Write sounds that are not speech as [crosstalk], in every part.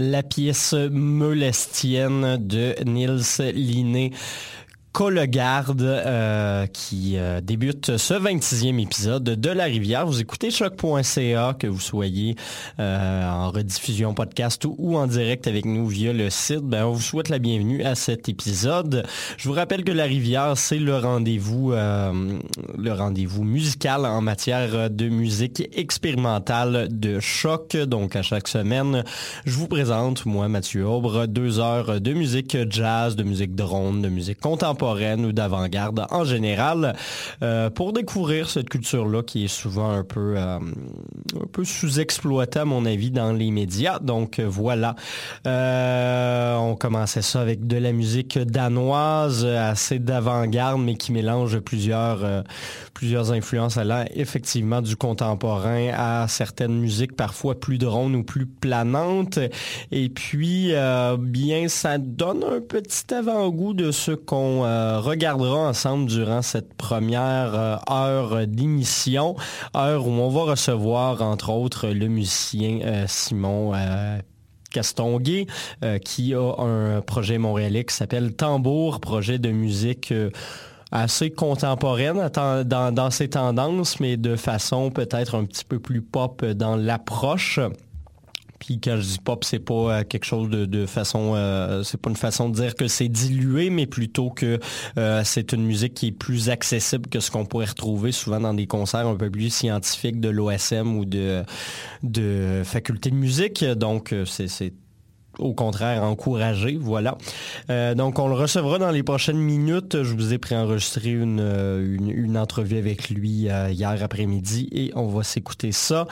La pièce Molestienne de Niels Linné. Cologarde euh, qui euh, débute ce 26e épisode de La Rivière. Vous écoutez choc.ca, que vous soyez euh, en rediffusion podcast ou, en direct avec nous via le site. Ben, on vous souhaite la bienvenue à cet épisode. Je vous rappelle que La Rivière, c'est le rendez-vous le rendez-vous musical en matière de musique expérimentale de choc. Donc à chaque semaine, je vous présente, moi Mathieu Aubre, deux heures de musique jazz, de musique drone, de musique contemporaine ou d'avant-garde en général euh, pour découvrir cette culture-là qui est souvent un peu, euh, un peu sous-exploitée à mon avis dans les médias. Donc euh, voilà, on commençait ça avec de la musique danoise, assez d'avant-garde, mais qui mélange plusieurs, plusieurs influences allant effectivement du contemporain à certaines musiques parfois plus drones ou plus planantes. Et puis, bien, ça donne un petit avant-goût de ce qu'on euh, regardera ensemble durant cette première euh, heure d'émission, heure où on va recevoir entre autres le musicien euh, Simon Castonguay, qui a un projet montréalais qui s'appelle Tambour, projet de musique assez contemporaine dans, ses tendances, mais de façon peut-être un petit peu plus pop dans l'approche. Puis quand je dis pop, c'est pas euh, quelque chose de, façon, euh, c'est pas une façon de dire que c'est dilué, mais plutôt que euh, c'est une musique qui est plus accessible que ce qu'on pourrait retrouver souvent dans des concerts un peu plus scientifiques de l'OSM ou de de faculté de musique. Donc c'est au contraire encouragé. Voilà. Euh, donc, on le recevra dans les prochaines minutes. Je vous ai préenregistré une, euh, une, entrevue avec lui euh, hier après-midi et on va s'écouter ça.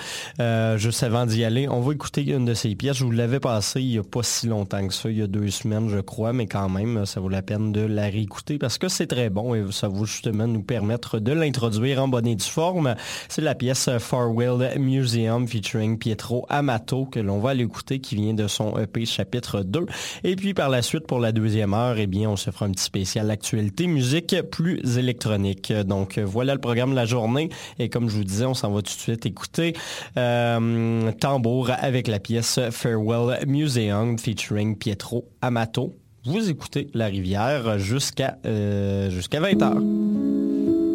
juste avant d'y aller, on va écouter une de ses pièces. Je vous l'avais passé il n'y a pas si longtemps que ça, il y a deux semaines, je crois, mais quand même, ça vaut la peine de la réécouter parce que c'est très bon et ça va justement nous permettre de l'introduire en bonne et due forme. C'est la pièce Farwell Museum featuring Pietro Amato que l'on va aller écouter qui vient de son EP chapitre 2. Et puis par la suite, pour la deuxième heure, eh bien, on se fera un petit spécial actualité musique plus électronique. Donc voilà le programme de la journée. Et comme je vous disais, on s'en va tout de suite écouter euh, Tambour avec la pièce Farewell Museum featuring Pietro Amato. Vous écoutez La Rivière jusqu'à euh, jusqu'à 20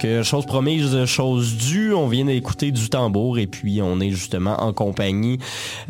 Donc, euh, chose promise, chose due, on vient d'écouter du tambour et puis on est justement en compagnie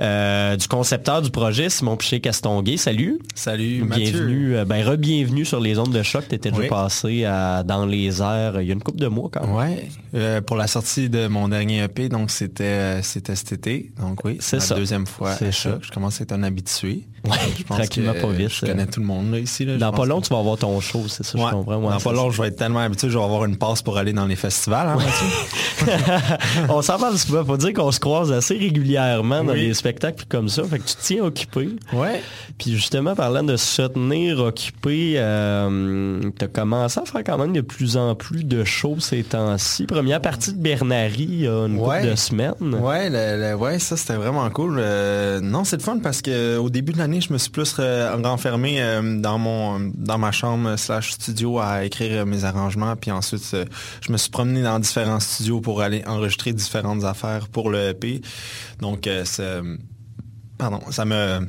euh, du concepteur du projet, Simon Piché-Castonguay. Salut. Salut, Bienvenue, euh, ben re-bienvenue sur les ondes de choc. Tu étais déjà Oui. passé à- dans les airs euh, il y a une couple de mois quand même. Ouais, euh, pour la sortie de mon dernier EP, donc c'était c'était cet été. Donc oui, C'est la deuxième fois C'est ça. Je commence à être un habitué. Ouais, Je pense tranquillement que, pas euh, vite. Je connais tout le monde là, ici. Là, Dans pas long, que- tu vas avoir ton show, c'est ça, Ouais. je comprends. Ouais, Dans pas long, je vais être tellement habitué, je vais avoir une passe pour aller dans les festivals. Hein, [laughs] on s'en parle souvent. Faut dire qu'on se croise assez régulièrement dans Oui. des spectacles comme ça. Fait que tu te tiens occupé. ouais. Puis justement, parlant de se tenir occupé, euh, tu as commencé à faire quand même de plus en plus de shows ces temps-ci. Première partie de Bernary il y a une Ouais. couple de semaines. Ouais, le- le- ouais, ça c'était vraiment cool. Euh, non, c'est le fun parce que au début de l'année, je me suis plus euh, renfermé euh, dans mon dans ma chambre slash studio à écrire euh, mes arrangements. Puis ensuite, euh, je me suis promené dans différents studios pour aller enregistrer différentes affaires pour le EP. Donc, euh, pardon, ça me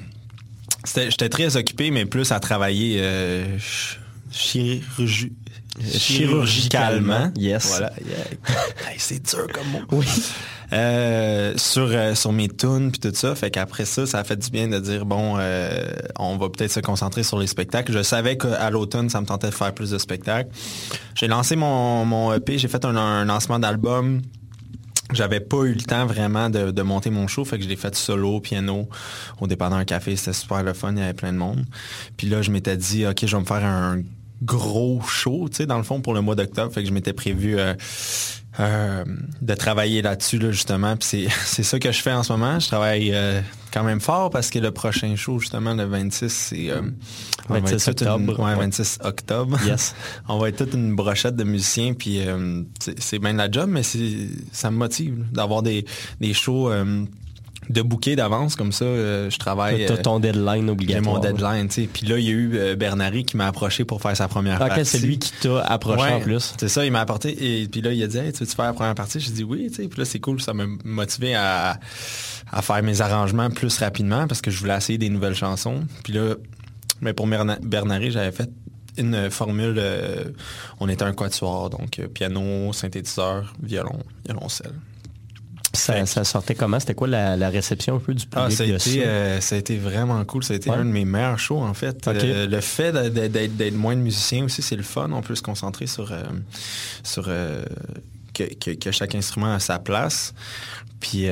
j'étais très occupé, mais plus à travailler euh, ch- chirurgi- chirurgicalement. Yes. Voilà. Hey, c'est dur comme mot. Oui. Euh, sur euh, sur mes tunes puis tout ça fait qu'après ça ça a fait du bien de dire bon euh, on va peut-être se concentrer sur les spectacles je savais qu'à l'automne ça me tentait de faire plus de spectacles j'ai lancé mon mon EP j'ai fait un, un lancement d'album j'avais pas eu le temps vraiment de, monter mon show, fait que je l'ai fait solo, piano, au départ d'un café, c'était super le fun, il y avait plein de monde. Puis là, je m'étais dit, ok, je vais me faire un gros show, tu sais, dans le fond, pour le mois d'octobre, fait que je m'étais prévu euh, euh, de travailler là-dessus, là, justement. Puis [laughs] c'est, ça que je fais en ce moment. Je travaille euh, quand même fort parce que le prochain show, justement, le 26, c'est... euh, on va 26 être toute une- octobre. ouais, Ouais. 26 octobre. Yes. [laughs] On va être toute une brochette de musiciens, puis euh, c'est bien de la job, mais ça me motive d'avoir des, des shows euh, de bouquets d'avance, comme ça, euh, je travaille... T'as euh, ton deadline j'ai obligatoire. mon deadline, tu sais. Puis là, il y a eu euh, Bernary qui m'a approché pour faire sa première Ah, partie. c'est lui qui t'a approché Ouais, en plus. C'est ça, il m'a apporté. Et puis là, il a dit, hey, tu veux-tu faire la première partie? J'ai dit oui, tu sais. Puis là, c'est cool, ça m'a motivé à, à faire mes arrangements plus rapidement parce que je voulais essayer des nouvelles chansons. Puis là, mais pour Berna- Bernary, j'avais fait une formule, euh, on était un quatuor, donc piano, synthétiseur, violon, violoncelle. Ça, ça sortait comment? C'était quoi la, la réception un peu du public Ah, ça a, de été, ça? euh, ça a été vraiment cool. Ça a été Ouais. un de mes meilleurs shows, en fait. Euh, le fait d'être moins de musiciens aussi, c'est le fun. On peut se concentrer sur, euh, sur que, que- que chaque instrument a sa place. Puis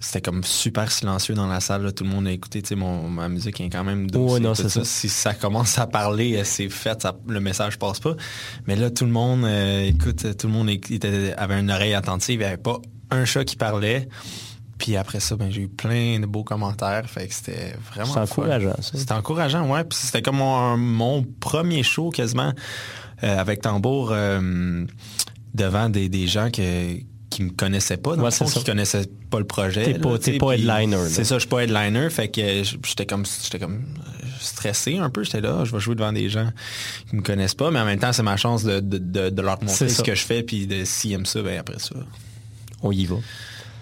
c'était comme super silencieux dans la salle. là. Tout le monde a écouté. Mon, ma musique est quand même douce. Non, ça. Si ça commence à parler, c'est fait. ça- le message passe pas. Mais là, tout le monde, écoute, tout le monde était- avait une oreille attentive. Il n'y avait pas un chat qui parlait. Puis après ça, ben, j'ai eu plein de beaux commentaires. Fait que c'était vraiment. C'est encourageant, ça. C'était encourageant, ouais. Puis c'était comme mon, mon premier show quasiment euh, avec tambour euh, devant des, des gens que, qui me connaissaient pas, dans Ouais, le fond, qui connaissaient pas le projet. T'es pas- t'es pas headliner, là. C'est ça, je suis pas headliner. Fait que j'étais comme j'étais comme euh, stressé un peu. J'étais là, ah, je vais jouer devant des gens qui me connaissent pas, mais en même temps, c'est ma chance de, de, de, de leur montrer ce que je fais, puis de s'ils aiment ça, ben après ça, On y va.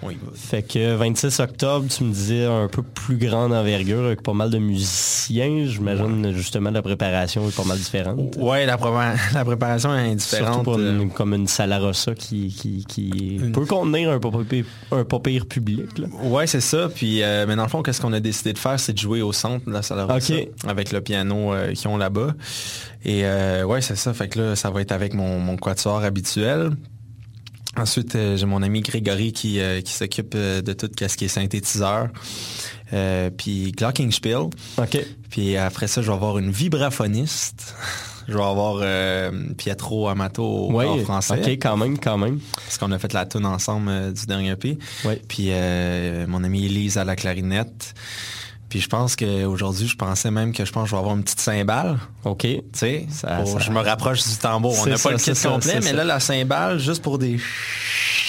on y va. Fait que 26 octobre, tu me disais un peu plus grande envergure avec pas mal de musiciens. J'imagine justement la préparation est pas mal différente. Ouais, la, [laughs] la préparation est Surtout indifférente. pour euh, une- comme une Salarossa qui, qui, qui Une- peut contenir un pas pire, un pas pire public. Ouais, c'est ça. Puis, euh, mais dans le fond, qu'est-ce qu'on a décidé de faire, c'est de jouer au centre de la salle Rossa, Ok. avec le piano euh, qu'ils ont là-bas. Et euh, ouais, c'est ça. Fait que là, ça va être avec mon, mon quatuor habituel. Ensuite, euh, j'ai mon ami Grégory qui, euh, qui s'occupe euh, de tout ce qui est synthétiseur. Euh, puis Glockenspiel. OK. Puis après ça, je vais avoir une vibraphoniste. [laughs] Je vais avoir euh, Pietro Amato Ouais, corps français. OK, quand même, quand même. Parce qu'on a fait la tune ensemble euh, du dernier EP. Ouais. Puis mon amie Elise à la clarinette. Puis je pense qu'aujourd'hui, je pensais même que je pense que je vais avoir une petite cymbale. OK. Tu sais, Ça- pour- ça- je me rapproche du tambour. On n'a pas le kit complet, mais là, la cymbale, juste pour des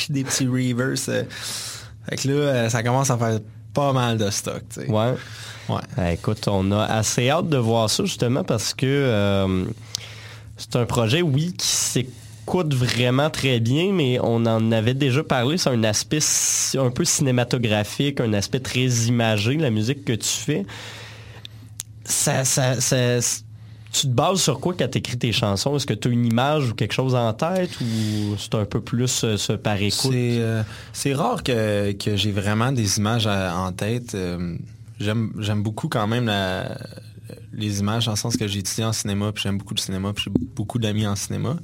des petits reverse. euh, fait que là, euh, ça commence à faire pas mal de stock. tu sais. Ouais. Ouais. Ah, écoute, on a assez hâte de voir ça justement parce que euh, c'est un projet, oui, qui s'écoute vraiment très bien, mais on en avait déjà parlé. C'est un aspect un peu cinématographique, un aspect très imagé, la musique que tu fais. Ça, ça, Tu te bases sur quoi quand tu écris tes chansons? Est-ce que tu as une image ou quelque chose en tête ou c'est un peu plus euh, ce par écoute? C'est euh, c'est rare que, que j'ai vraiment des images en tête. Euh, J'aime j'aime beaucoup quand même la- les images dans le sens que j'ai étudié en cinéma, puis j'aime beaucoup le cinéma, puis j'ai beaucoup d'amis en cinéma.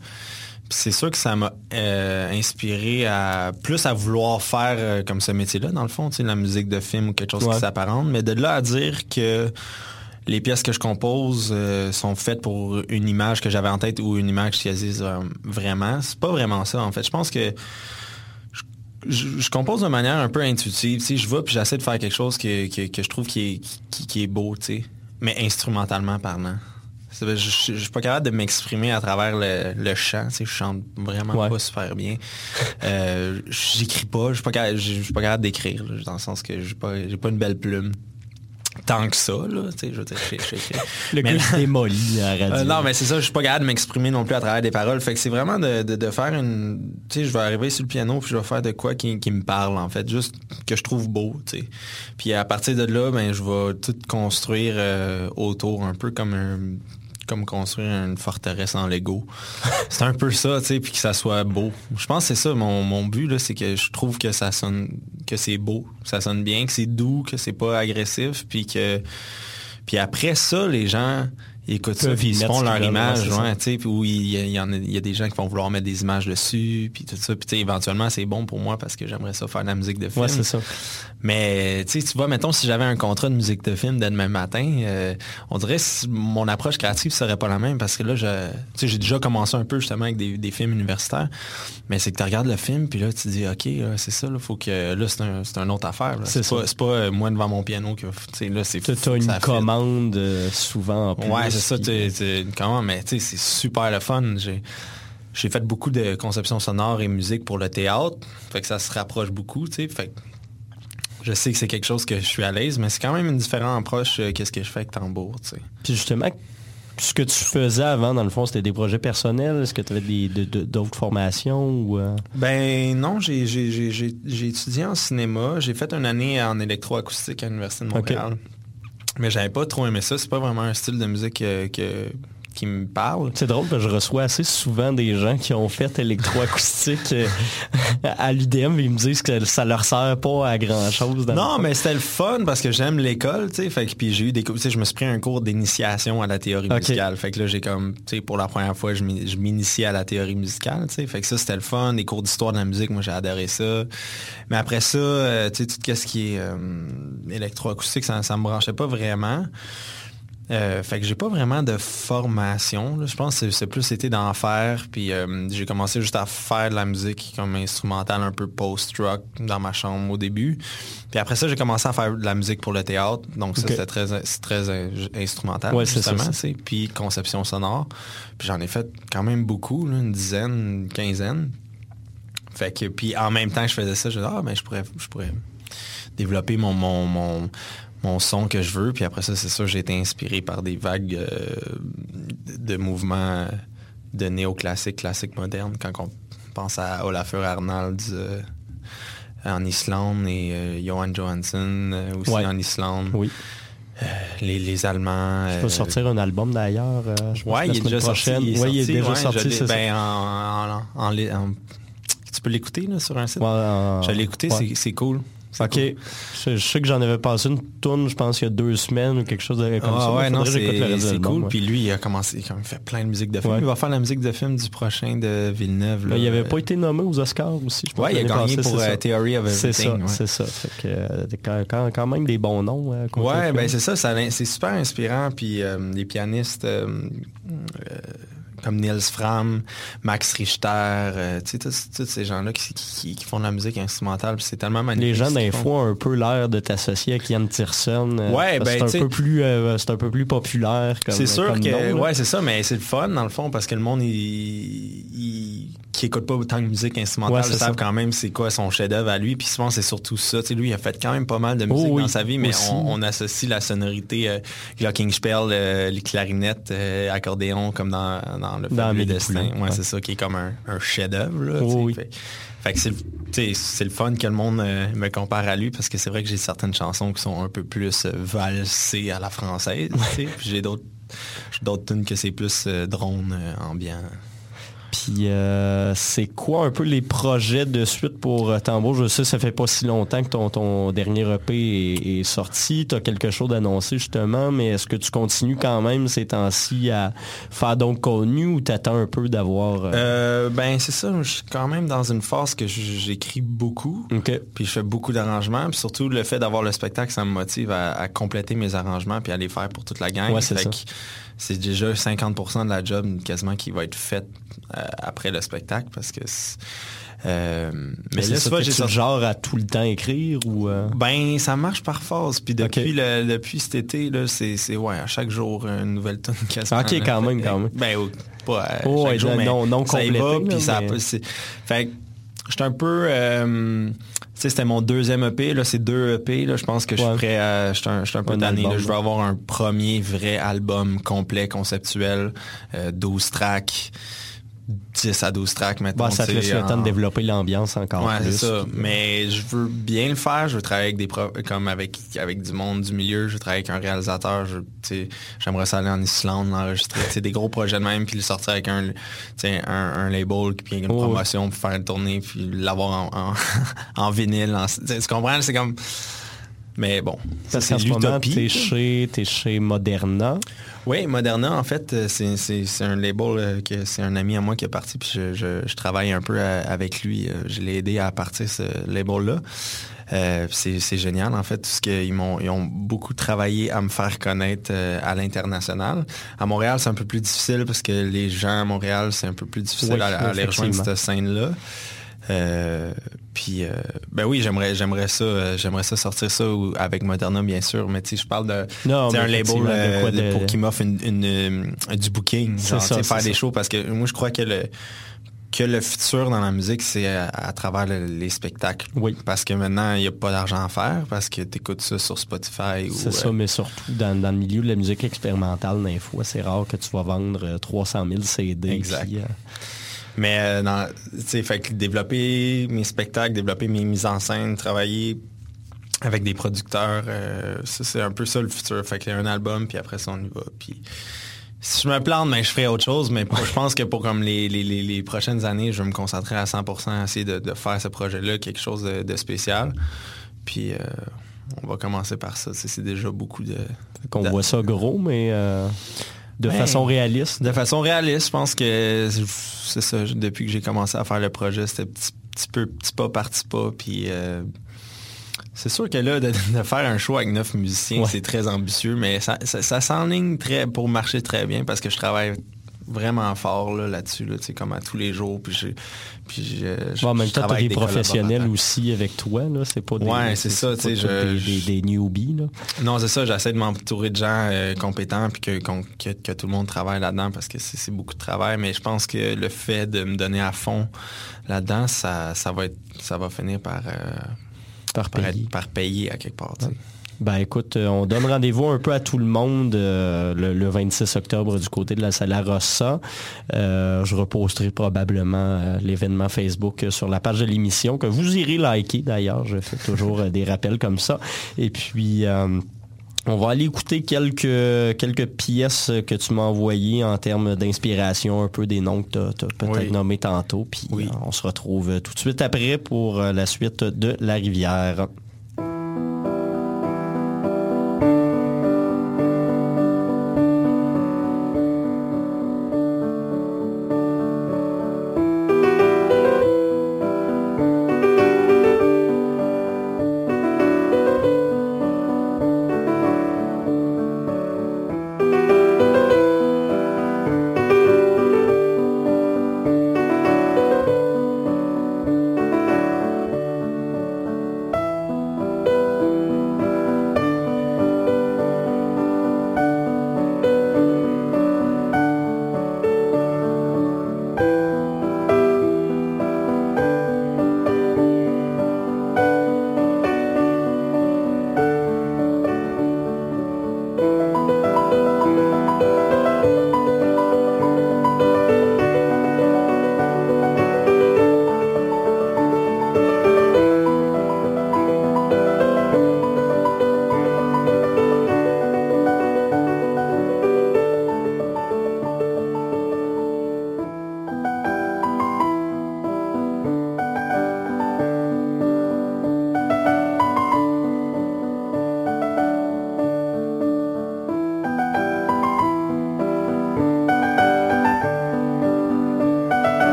Puis c'est sûr que ça m'a euh, inspiré à plus à vouloir faire euh, comme ce métier-là, dans le fond, la musique de film ou quelque chose Ouais. qui s'apparente. Mais de là à dire que les pièces que je compose euh, sont faites pour une image que j'avais en tête ou une image qui existe vraiment, c'est pas vraiment ça en fait. Je pense que je, je compose de manière un peu intuitive. Tu sais, je vais puis j'essaie de faire quelque chose que, que, que je trouve qui est, qui, qui est beau, mais instrumentalement parlant. Je, je, je suis pas capable de m'exprimer à travers le, le chant. Tu sais, je chante vraiment Ouais. pas super bien. Euh, J'écris pas. Je suis pas capable, je suis pas capable d'écrire, dans le sens que j'ai pas, j'ai pas une belle plume. Tant que ça, là, tu sais, je veux dire, je- je- je- Le Mais- se [laughs] démolit à la radio. euh, non, mais c'est ça, je suis pas capable de m'exprimer non plus à travers des paroles. Fait que c'est vraiment de, de- de faire une. Tu sais, je vais arriver sur le piano puis je vais faire de quoi qui, qui me parle, en fait. Juste que je trouve beau, tu sais. Puis à partir de là, ben, je vais tout construire euh, autour, un peu comme un comme construire une forteresse en Lego. [laughs] c'est un peu ça, tu sais, puis que ça soit beau. Je pense que c'est ça, mon, mon but, c'est que je trouve que ça sonne, que c'est beau, ça sonne bien, que c'est doux, que c'est pas agressif, puis que puis après ça, les gens ils y ils font leur image, ouais, tu sais, où il y, a- il y en a, il y a des gens qui vont vouloir mettre des images dessus, puis tout ça, puis éventuellement c'est bon pour moi parce que j'aimerais ça faire de la musique de film. Ouais, c'est ça. Mais tu vois, mettons, si j'avais un contrat de musique de film dès demain matin, euh, on dirait que mon approche créative serait pas la même parce que là, je, j'ai déjà commencé un peu justement avec des, des films universitaires. Mais c'est que tu regardes le film, puis là, tu te dis, OK, c'est ça, là, faut que. Là, c'est un, c'est une autre affaire. C'est pas, pas euh, moi devant mon piano que. Tu sais, là, c'est. Une commande euh, souvent en plus. Ouais, c'est ça, tu commande, mais tu sais, c'est super le fun. J'ai. J'ai fait beaucoup de conception sonore et musique pour le théâtre, fait que ça se rapproche beaucoup, tu sais, fait que je sais que c'est quelque chose que je suis à l'aise, mais c'est quand même une différente approche euh, qu'est-ce que je fais avec tambour, tu sais. Puis justement, ce que tu faisais avant, dans le fond, c'était des projets personnels? Est-ce que tu avais des- de- de- d'autres formations ou euh, Ben non, j'ai étudié en cinéma. J'ai fait une année en électroacoustique à l'Université de Montréal. Mais j'avais pas trop aimé ça. C'est pas vraiment un style de musique euh, que, qui me parle. C'est drôle parce que je reçois assez souvent des gens qui ont fait électroacoustique euh, à l'UDM et ils me disent que ça leur sert pas à grand chose. Non, mais c'était le fun parce que j'aime l'école, tu sais. Fait que puis j'ai eu des cours, tu sais, je me suis pris un cours d'initiation à la théorie musicale. Fait que là, j'ai comme, tu sais, pour la première fois, je m'in- je m'initiais à la théorie musicale, tu sais. Fait que ça, c'était le fun. Des cours d'histoire de la musique, moi, j'ai adoré ça. Mais après ça, euh, tu sais, tout ce qui est euh, électroacoustique, ça, ça me branchait pas vraiment. Euh, fait que j'ai pas vraiment de formation. là. Je pense que c'est- plus été d'en faire. Puis euh, j'ai commencé juste à faire de la musique comme instrumentale, un peu post-rock dans ma chambre au début. Puis après ça, j'ai commencé à faire de la musique pour le théâtre. Donc ça, c'était très, très instrumental, Ouais, c'est ça, justement. c'est-. Puis conception sonore. Puis j'en ai fait quand même beaucoup, là, une dizaine, une quinzaine. Fait que, puis en même temps que je faisais ça, je disais, ah, ben, je pourrais, je pourrais développer mon, mon, mon, mon son que je veux. Puis après ça, c'est sûr, j'ai été inspiré par des vagues euh, de, mouvements de néoclassique, classique moderne. Quand on pense à Olafur Arnalds euh, en Islande et euh, Johan Johansson aussi Ouais. en Islande. Oui. Les, les Allemands. Tu vas sortir un album d'ailleurs. la il est déjà prochaine. sorti. Ouais, il est déjà ouais, sorti, c'est ben, en- en- en- en- en- tu peux l'écouter sur un site? Ouais, Je l'ai écouté, c'est cool. C'est Ok. cool. Je, je sais que j'en avais passé une tourne, je pense, il y a deux semaines ou quelque chose de- comme Ah ça. ouais, non, c'est c'est cool. Puis lui, il a commencé, il a quand même fait plein de musique de film. Ouais. Il va faire la musique de film du prochain de Villeneuve. là. Mais il avait pas été nommé aux Oscars aussi. je pense, Ouais, il a gagné pour c'est euh, ça. Theory of C'est ça, Everything. ouais. c'est ça. Fait que, euh, quand, quand- quand même des bons noms. euh, côté Ouais, ben c'est ça, ça c'est super inspirant. Puis euh, les pianistes comme Niels Fram, Max Richter, euh, tu sais, tous ces gens-là qui, qui- qui font de la musique instrumentale, c'est tellement magnifique. Les gens d'info ont un peu l'air de t'associer avec Yann Tiersen. euh, Ouais, ben, c'est tu un, peu plus, euh, c'est un peu plus populaire. C'est sûr comme que nom, ouais c'est ça mais c'est le fun dans le fond parce que le monde il, il- qui écoute pas autant de musique Ouais, instrumentale c'est savent quand même c'est quoi son chef-d'œuvre à lui puis souvent c'est surtout ça lui il a fait quand même pas mal de musique Oh oui, dans sa vie mais on, on associe la sonorité euh, Glockenspiel euh, les clarinettes euh, accordéon comme dans, dans le Dans fabuleux destin ouais, ouais. c'est ça qui est comme un, un chef-d'œuvre Oh oui. fait, fait que c'est le- fun que le monde euh, me compare à lui parce que c'est vrai que j'ai certaines chansons qui sont un peu plus euh, valsées à la française puis j'ai d'autres d'autres tunes que c'est plus drone, ambiant. Puis euh, c'est quoi un peu les projets de suite pour euh, Tambour? Je sais, ça fait pas si longtemps que ton, ton dernier EP est, est sorti. Tu as quelque chose d'annoncé justement, mais est-ce que tu continues quand même ces temps-ci à faire donc connu ou t'attends un peu d'avoir... euh, Euh, ben c'est ça, je suis quand même dans une phase que j'écris beaucoup. Puis je fais beaucoup d'arrangements. Puis surtout, le fait d'avoir le spectacle, ça me motive à, à compléter mes arrangements puis à les faire pour toute la gang. Ouais, c'est ça. que C'est déjà 50% de la job quasiment qui va être faite euh, après le spectacle parce que... euh, Mais c'est là, ça, j'ai genre à tout le temps écrire ou... euh, Ben, ça marche par phase. Puis depuis, Ok. le, depuis cet été, là, c'est, c'est, ouais, à chaque jour, une nouvelle tonne quasiment. Ok, là. quand même, quand même. Ben, pas à Oh, chaque ouais, jour, mais non- non ça y complété, va, là, puis ça mais- c'est- Fait que, j'étais un peu... euh, sais, c'était mon deuxième EP, là, c'est deux EP, là, je pense que je suis prêt à... Un, j'étais un peu tanné, je veux avoir un premier vrai album complet, conceptuel, euh, 12 tracks, 10 à 12 tracks, maintenant. bon, ça te laisse le temps de développer l'ambiance encore Ouais, plus. c'est ça. Mais je veux bien le faire. Je veux travailler avec des pro- comme avec avec du monde du milieu. Je veux travailler avec un réalisateur. Je, j'aimerais ça aller en Islande, l'enregistrer. Des gros projets de même, puis le sortir avec un, un, un label, puis une Oh, promotion, pour faire une tournée, puis l'avoir en, en, [laughs] en vinyle. en- tu comprends? C'est comme. Mais bon, ça Parce qu'en ce moment, t'es chez, t'es chez Moderna. Oui, Moderna, en fait, euh, c'est, un label euh, que c'est un ami à moi qui est parti, puis je, je- je travaille un peu euh, avec lui. Je l'ai aidé à partir ce label-là. Euh, c'est, génial, en fait, parce qu'ils m'ont, ils ont beaucoup travaillé à me faire connaître euh, à l'international. À Montréal, c'est un peu plus difficile parce que les gens à Montréal, c'est un peu plus difficile Oui, à, à les rejoindre cette scène-là. Euh, puis, euh, ben oui, j'aimerais, j'aimerais ça, euh, j'aimerais ça sortir ça ou- avec Moderna, bien sûr. Mais tu sais, je parle de, Non, un label euh, quoi de- pour qu'il m'offre une, une, du booking, genre, ça, faire des ça. shows parce que moi je crois que le que le futur dans la musique c'est à, à travers le- les spectacles. Oui. Parce que maintenant il n'y a pas d'argent à faire parce que tu écoutes ça sur Spotify ou C'est ça, mais surtout dans, dans le milieu de la musique expérimentale, des fois, c'est rare que tu vas vendre euh, 300 000 CD. Exact. puis, Mais euh, tu fait que développer mes spectacles, développer mes mises en scène, travailler avec des producteurs, euh, c'est un peu ça le futur. Fait qu'il y a un album, puis après ça on y va. Puis si je me plante, ben, je ferai autre chose, mais pour- je pense que pour comme les, les, les, les prochaines années, je vais me concentrer à 100% à essayer de, de faire ce projet-là, quelque chose de, de spécial. Puis euh, on va commencer par ça. C'est déjà beaucoup de... qu'on voit ça gros, mais euh, de Ben, façon réaliste. De façon réaliste, je pense que c'est ça. Depuis que j'ai commencé à faire le projet, c'était petit, petit peu, petit pas par petit pas. Puis euh, c'est sûr que là, de, [laughs] de faire un show avec neuf musiciens, Ouais. c'est très ambitieux, mais ça, ça, ça s'enligne très pour marcher très bien parce que je travaille vraiment fort là, là-dessus, là, comme à tous les jours. Puis, j'ai- puis je, Bon, en même temps, tu as des professionnels aussi avec toi. Là. C'est pas des, Ouais, c'est ça, tu sais, je- des, des, des newbies. Là. Non, c'est ça, j'essaie de m'entourer de gens euh, compétents puis que, que, que tout le monde travaille là-dedans parce que c'est, c'est beaucoup de travail, mais je pense que le fait de me donner à fond là-dedans, ça, ça va être ça va finir par, euh, Par être- par payer à quelque part. Ben écoute, euh, on donne rendez-vous un peu à tout le monde euh, le, le 26 octobre du côté de la Sala Rossa. Euh, je reposterai probablement euh, l'événement Facebook sur la page de l'émission que vous irez liker d'ailleurs. Je fais toujours des rappels comme ça. Et puis... on va aller écouter quelques, quelques pièces que tu m'as envoyées en termes d'inspiration, un peu des noms que tu as, peut-être Oui. nommés tantôt. Puis Oui. on se retrouve tout de suite après pour la suite de La Rivière.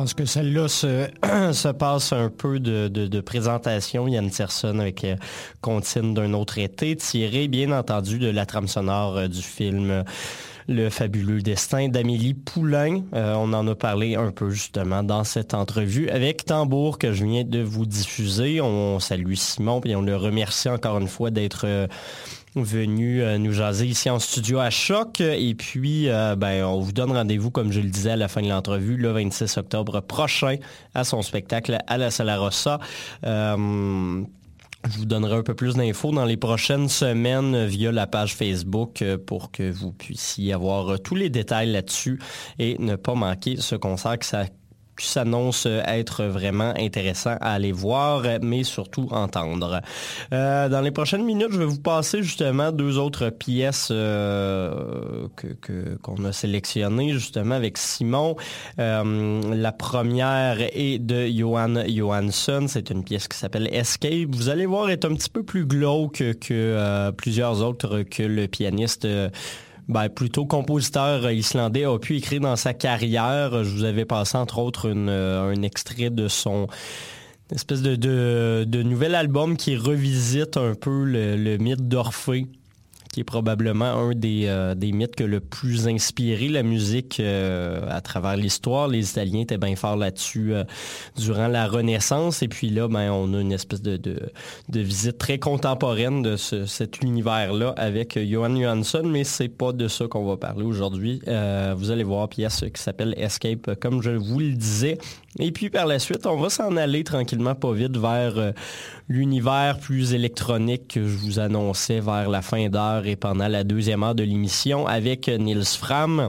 Pense que celle-là se, [clears throat] se passe un peu de, de, présentation. Yann Tierson avec euh, Contine d'un autre été, tiré bien entendu de la trame sonore euh, du film Le fabuleux destin d'Amélie Poulain. Euh, on en a parlé un peu justement dans cette entrevue avec Tambour que je viens de vous diffuser. On salue Simon et on le remercie encore une fois d'être venu euh, nous jaser ici en studio à Choc. Et puis, euh, ben, on vous donne rendez-vous, comme je le disais à la fin de l'entrevue, le 26 octobre prochain à son spectacle à la Sala Rossa. Euh, je vous donnerai un peu plus d'infos dans les prochaines semaines via la page Facebook pour que vous puissiez avoir tous les détails là-dessus et ne pas manquer ce concert que s'annonce être vraiment intéressant à aller voir, mais surtout entendre. Euh, dans les prochaines minutes, je vais vous passer justement deux autres pièces euh, que, qu'on a sélectionnées justement avec Simon. Euh, la première est de Johan Johansson. C'est une pièce qui s'appelle Escape. Vous allez voir, est un petit peu plus glauque que plusieurs autres que le pianiste ben, plutôt compositeur islandais a pu écrire dans sa carrière. Je vous avais passé entre autres euh, un extrait de son espèce de, de, nouvel album qui revisite un peu le, le mythe d'Orphée qui est probablement un des, euh, des mythes que le plus inspiré la musique euh, à travers l'histoire. Les Italiens étaient bien forts là-dessus euh, durant la Renaissance. Et puis là, ben, on a une espèce de, de, visite très contemporaine de ce, cet univers-là avec Johan Johansson, mais c'est pas de ça qu'on va parler aujourd'hui. vous allez voir pièce qui s'appelle Escape, comme je vous le disais. Et puis par la suite, on va s'en aller tranquillement, pas vite, vers l'univers plus électronique que je vous annonçais vers la fin d'heure et pendant la deuxième heure de l'émission avec Nils Fram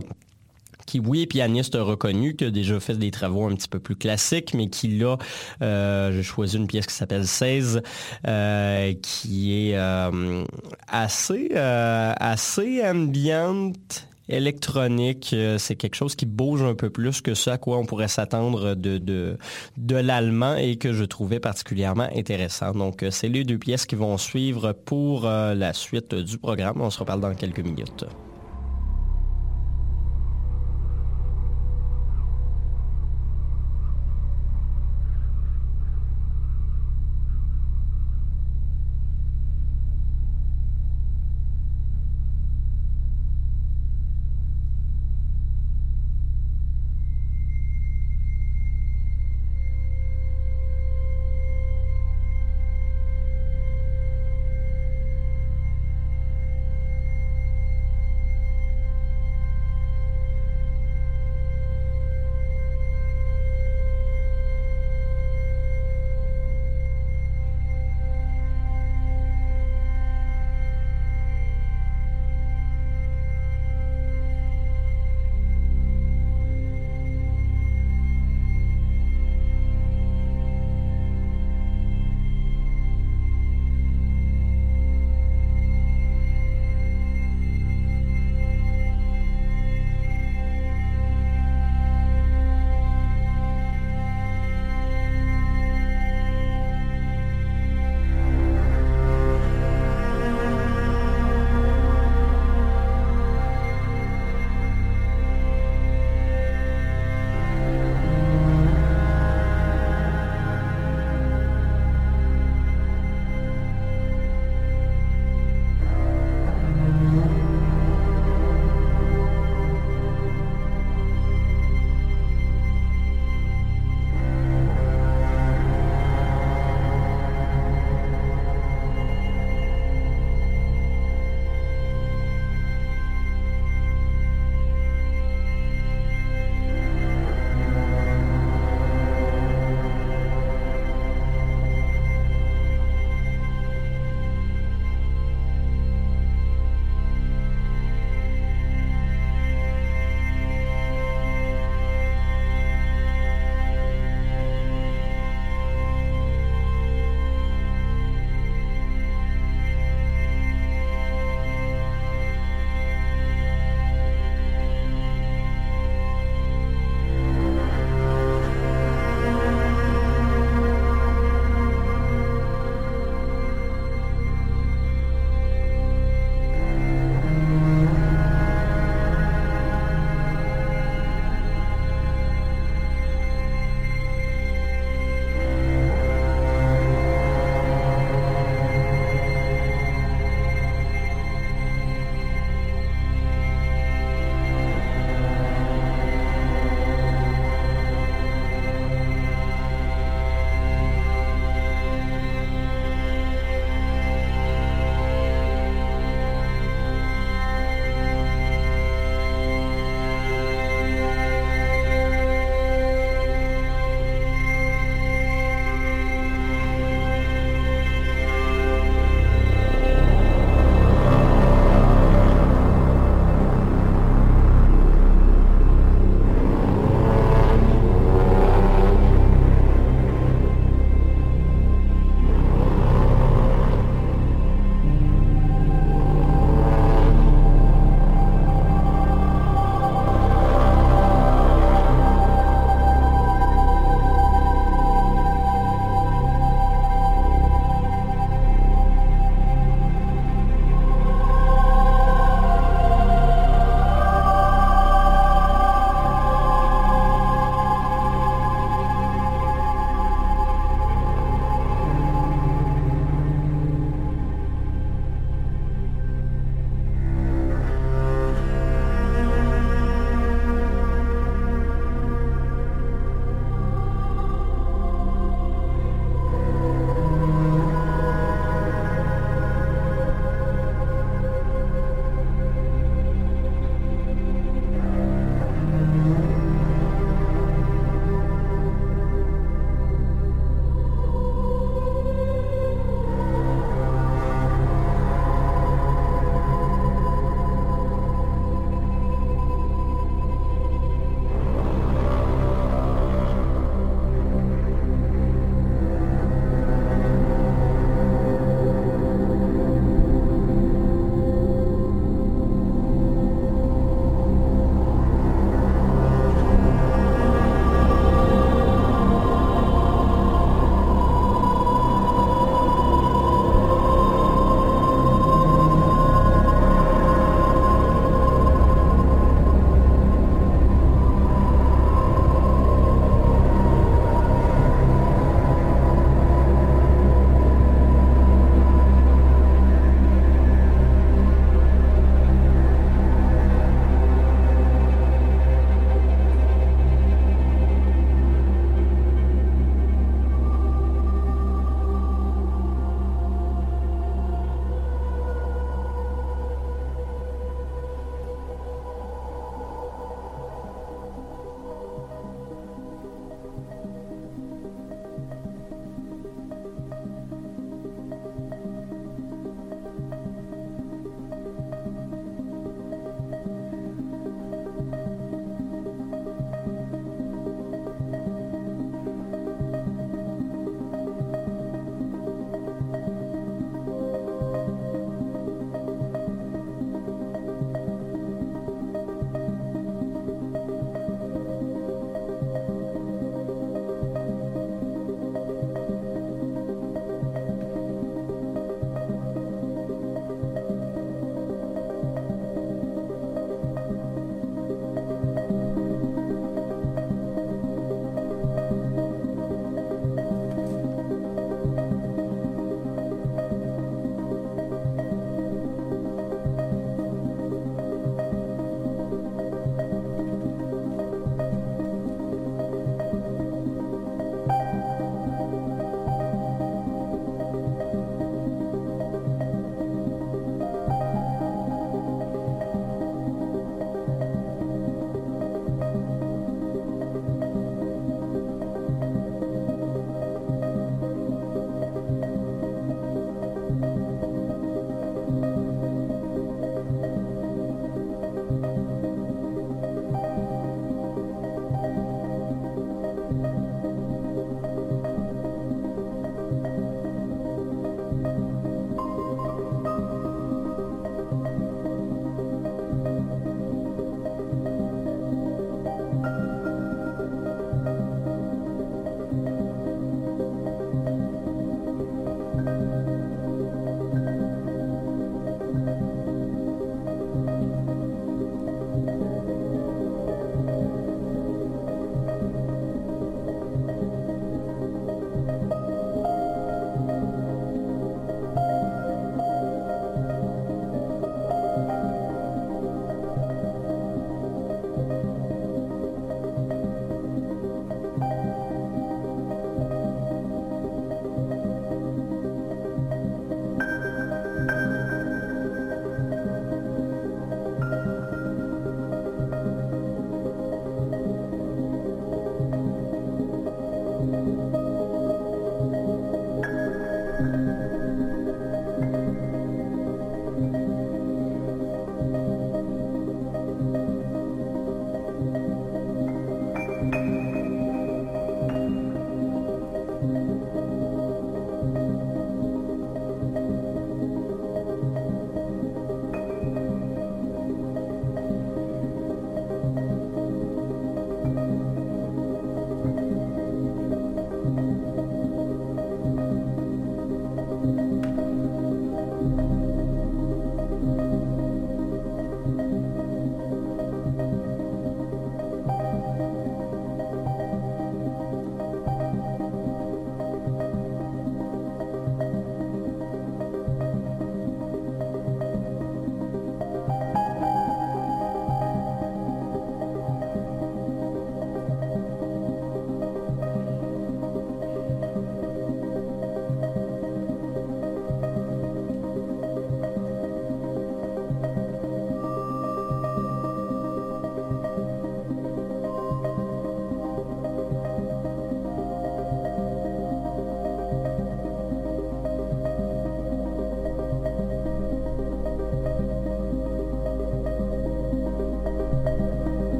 qui, oui, est pianiste reconnu, qui a déjà fait des travaux un petit peu plus classiques, mais qui, là, euh, j'ai choisi une pièce qui s'appelle 16, euh, qui est euh, assez, assez ambiante électronique, euh, c'est quelque chose qui bouge un peu plus que ce à quoi on pourrait s'attendre de, de, de l'allemand et que je trouvais particulièrement intéressant. Donc, euh, c'est les deux pièces qui vont suivre pour euh, la suite du programme. On se reparle dans quelques minutes.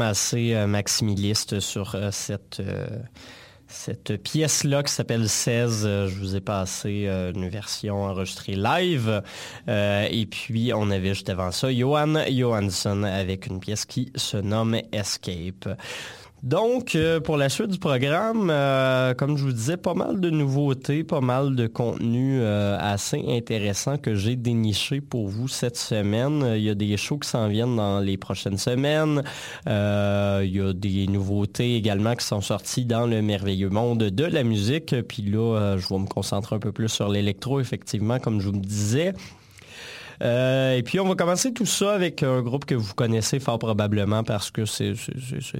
Assez maximiliste sur cette cette pièce-là qui s'appelle 16, je vous ai passé une version enregistrée live. et puis, on avait juste avant ça Johan Johansson avec une pièce qui se nomme Escape. Donc, euh, pour la suite du programme, euh, comme je vous disais, pas mal de nouveautés, pas mal de contenu euh, assez intéressant que j'ai déniché pour vous cette semaine. Il y a des shows qui s'en viennent dans les prochaines semaines. il y a des nouveautés également qui sont sorties dans le merveilleux monde de la musique. Puis là, je vais me concentrer un peu plus sur l'électro, effectivement, comme je vous me disais. Euh, et puis, on va commencer tout ça avec un groupe que vous connaissez fort probablement parce que c'est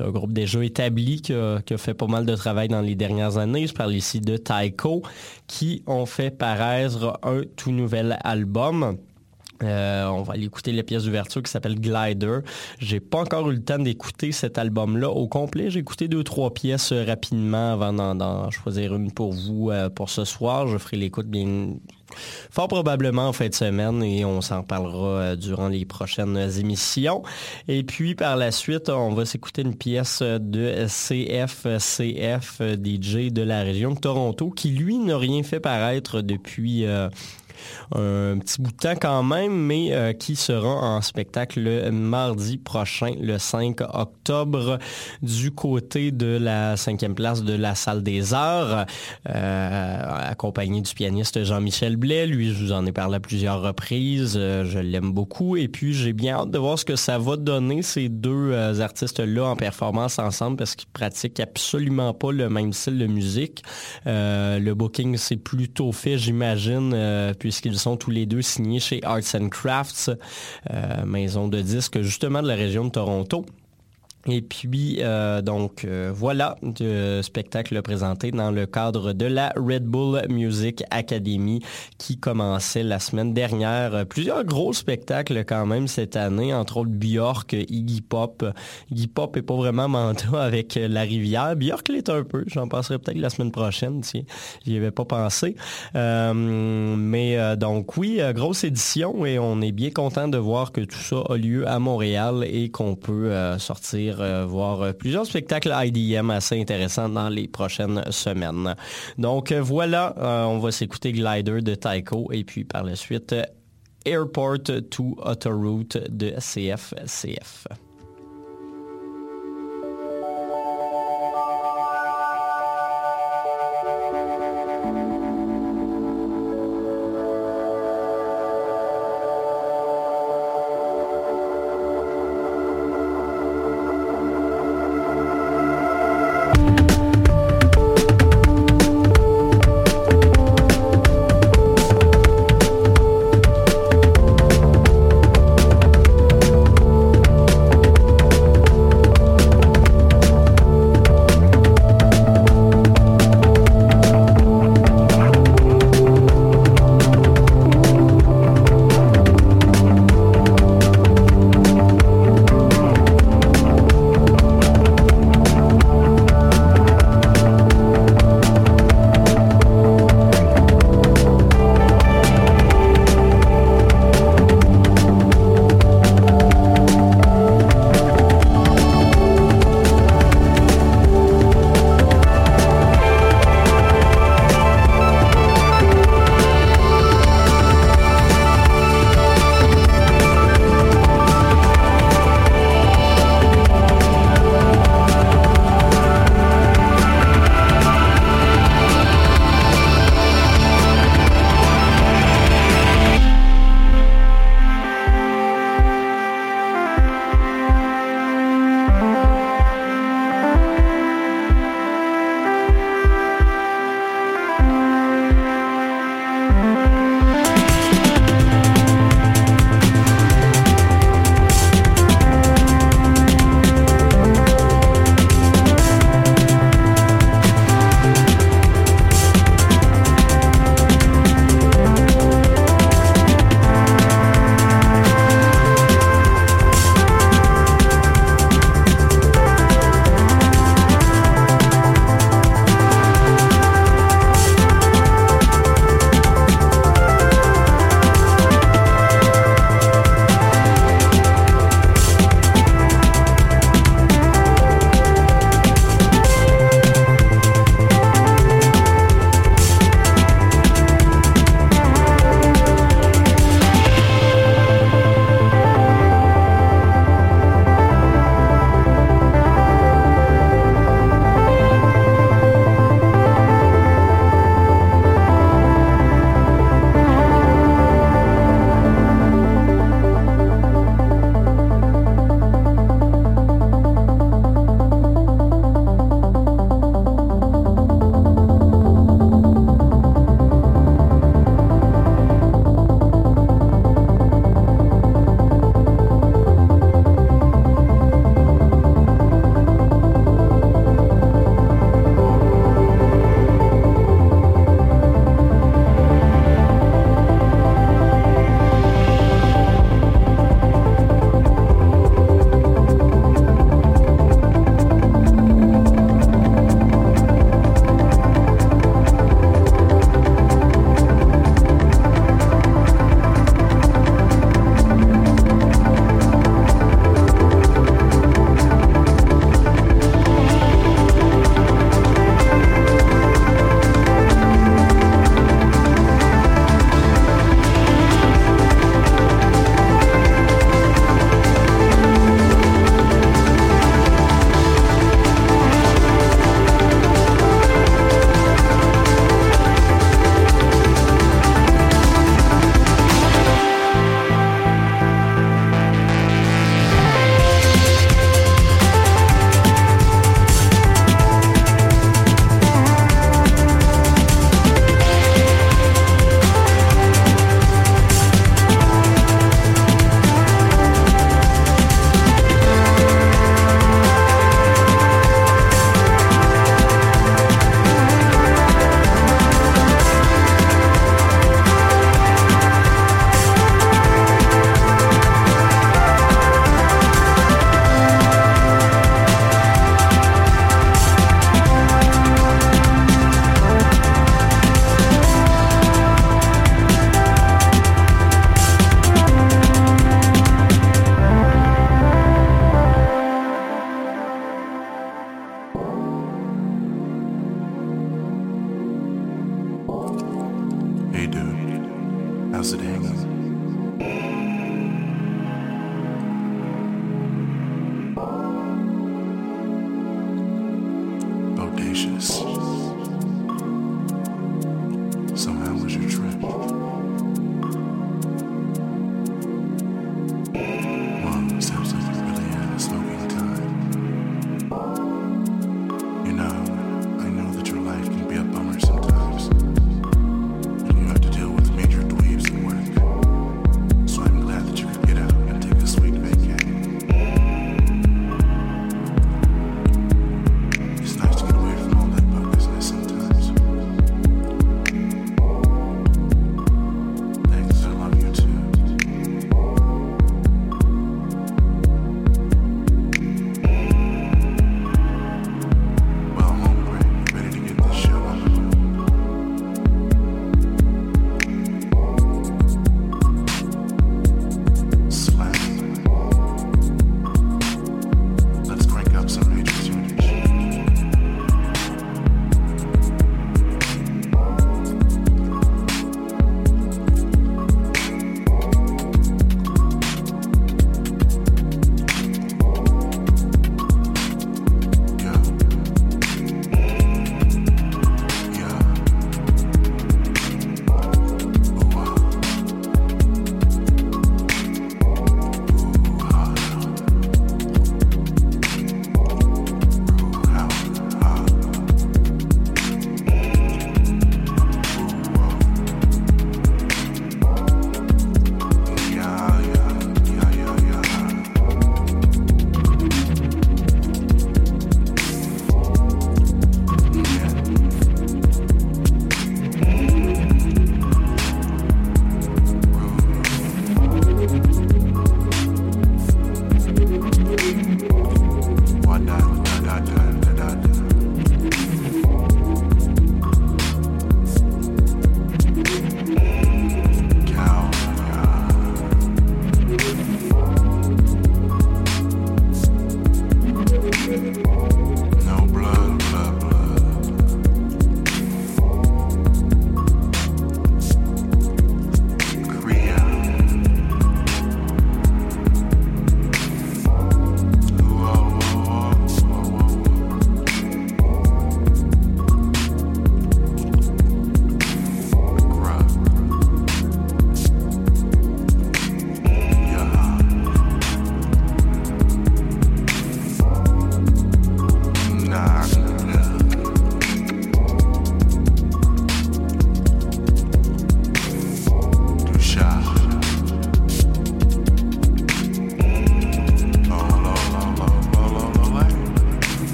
un groupe déjà établi qui a, fait pas mal de travail dans les dernières années. Je parle ici de Taiko qui ont fait paraître un tout nouvel album. Euh, on va aller écouter la pièce d'ouverture qui s'appelle Glider. J'ai pas encore eu le temps d'écouter cet album-là au complet. J'ai écouté deux trois pièces rapidement avant d'en choisir une pour vous euh, pour ce soir. Je ferai l'écoute bien Fort probablement en fin de semaine et on s'en parlera euh, durant les prochaines émissions. Et puis par la suite, on va s'écouter une pièce de CFCF DJ de la région de Toronto qui lui n'a rien fait paraître depuis un petit bout de temps quand même, mais euh, qui sera en spectacle le mardi prochain, le 5 octobre, du côté de la cinquième place de la Salle des Arts, euh, accompagné du pianiste Jean-Michel Blais. Lui, je vous en ai parlé à plusieurs reprises. Euh, je l'aime beaucoup. Et puis, j'ai bien hâte de voir ce que ça va donner, ces deux artistes-là, en performance ensemble, parce qu'ils pratiquent absolument pas le même style de musique. le booking, c'est plutôt fait, j'imagine, puisqu'ils sont tous les deux signés chez Arts and Crafts, euh, maison de disques justement de la région de Toronto. Et puis, euh, donc, euh, voilà le spectacle présenté dans le cadre de la Red Bull Music Academy qui commençait la semaine dernière. Plusieurs gros spectacles quand même cette année, entre autres Björk, Iggy Pop. Iggy Pop est pas vraiment mandat [laughs] avec La Rivière. Björk l'est un peu. J'en passerai peut-être la semaine prochaine si j'y avais pas pensé. Euh, mais donc, oui, grosse édition et on est bien content de voir que tout ça a lieu à Montréal et qu'on peut sortir euh, voir euh, plusieurs spectacles IDM assez intéressants dans les prochaines semaines. Donc euh, voilà, on va s'écouter Glider de Taiko et puis par la suite Airport to Autoroute de CFCF.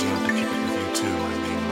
job to keep it with you too. I mean.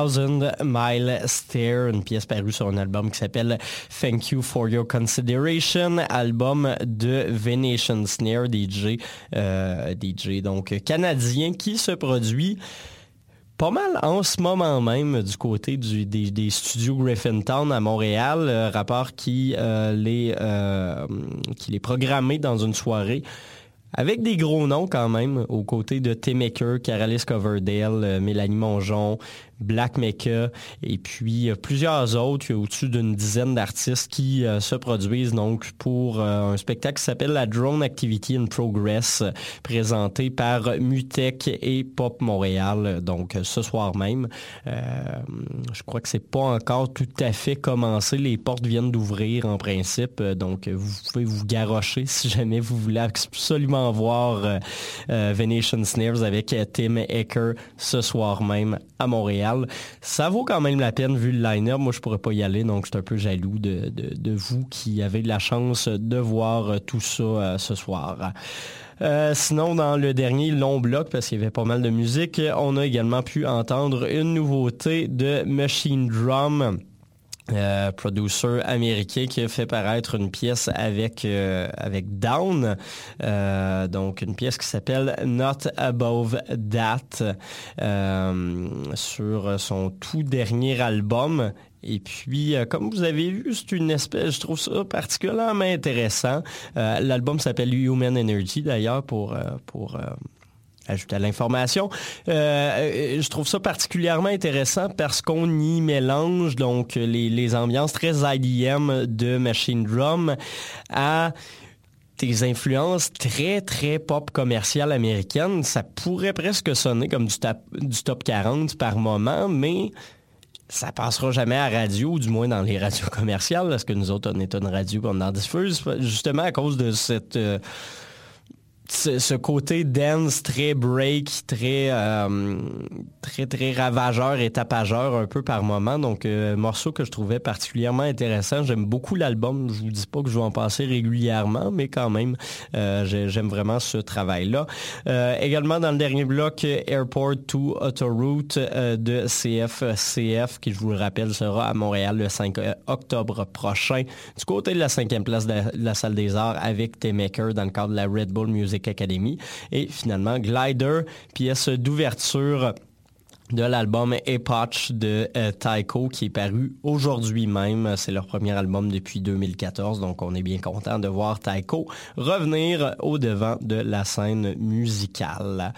Thousand Mile Stare, une pièce parue sur un album qui s'appelle Thank You for Your Consideration, album de Venetian Snare, DJ, euh, DJ donc canadien qui se produit pas mal en ce moment même du côté des, des studios Griffintown à Montréal, euh, rapport qui, euh, les, euh, qui les programmé dans une soirée avec des gros noms quand même, aux côtés de Tim Maker, Caralis Coverdale, Mélanie Mongeon, Black Mecca et puis euh, plusieurs autres. Il y a au-dessus d'une dizaine d'artistes qui euh, se produisent donc pour euh, un spectacle qui s'appelle la Drone Activity in Progress, présenté par Mutech et Pop Montréal, donc ce soir même. je crois que c'est pas encore tout à fait commencé. Les portes viennent d'ouvrir en principe, donc vous pouvez vous garrocher si jamais vous voulez absolument voir Venetian Snares avec Tim Ecker ce soir même à Montréal. Ça vaut quand même la peine vu le line-up. Moi, je pourrais pas y aller, donc je suis un peu jaloux de, vous qui avez la chance de voir tout ça euh, ce soir. Euh, sinon, dans le dernier long bloc, parce qu'il y avait pas mal de musique, on a également pu entendre une nouveauté de Machine Drum. Euh, producer américain qui a fait paraître une pièce avec euh, avec Down, euh, donc une pièce qui s'appelle Not Above That sur son tout dernier album. Et puis, comme vous avez vu, c'est une espèce, je trouve ça particulièrement intéressant. L'album s'appelle Human Energy d'ailleurs pour pour ajouter à l'information. Euh, euh, je trouve ça particulièrement intéressant parce qu'on y mélange donc les, ambiances très IDM de Machine Drum à des influences très, très pop commerciales américaines. Ça pourrait presque sonner comme du, du top 40 par moment, mais ça passera jamais à radio, du moins dans les radios commerciales, parce que nous autres, on est une radio qu'on en diffuse, justement à cause de cette... Euh, ce, côté dance très break, très euh, très très ravageur et tapageur un peu par moment. Donc euh, morceau que je trouvais particulièrement intéressant. J'aime beaucoup l'album. Je vous dis pas que je vais en passer régulièrement, mais quand même euh, j'aime vraiment ce travail-là. également dans le dernier bloc, Airport to Autoroute de CFCF, qui je vous le rappelle sera à Montréal le 5 octobre prochain. Du côté de la cinquième place de la, salle des arts avec T-Maker dans le cadre de la Red Bull Music Academy. Et finalement, Glider, pièce d'ouverture de l'album Epoch de euh, qui est paru aujourd'hui même. C'est leur premier album depuis 2014, donc on est bien content de voir Taiko revenir au devant de la scène musicale.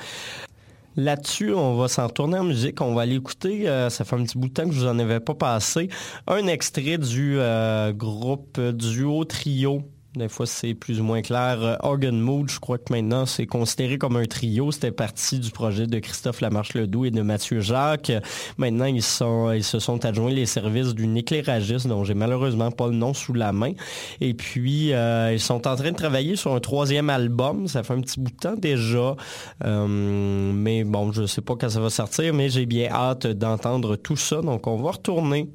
Là-dessus, on va s'en tourner en musique. On va aller écouter, euh, ça fait un petit bout de temps que je vous en avais pas passé, un extrait du euh, groupe duo trio des fois, c'est plus ou moins clair. Euh, Organ Mood, je crois que maintenant, c'est considéré comme un trio. C'était parti du projet de Christophe Lamarche-Ledoux et de Mathieu Jacques. Maintenant, ils, sont, se sont adjoints les services d'une éclairagiste dont j'ai malheureusement pas le nom sous la main. Et puis, euh, ils sont en train de travailler sur un troisième album. Ça fait un petit bout de temps déjà. Euh, mais bon, je sais pas quand ça va sortir, mais j'ai bien hâte d'entendre tout ça. Donc, on va retourner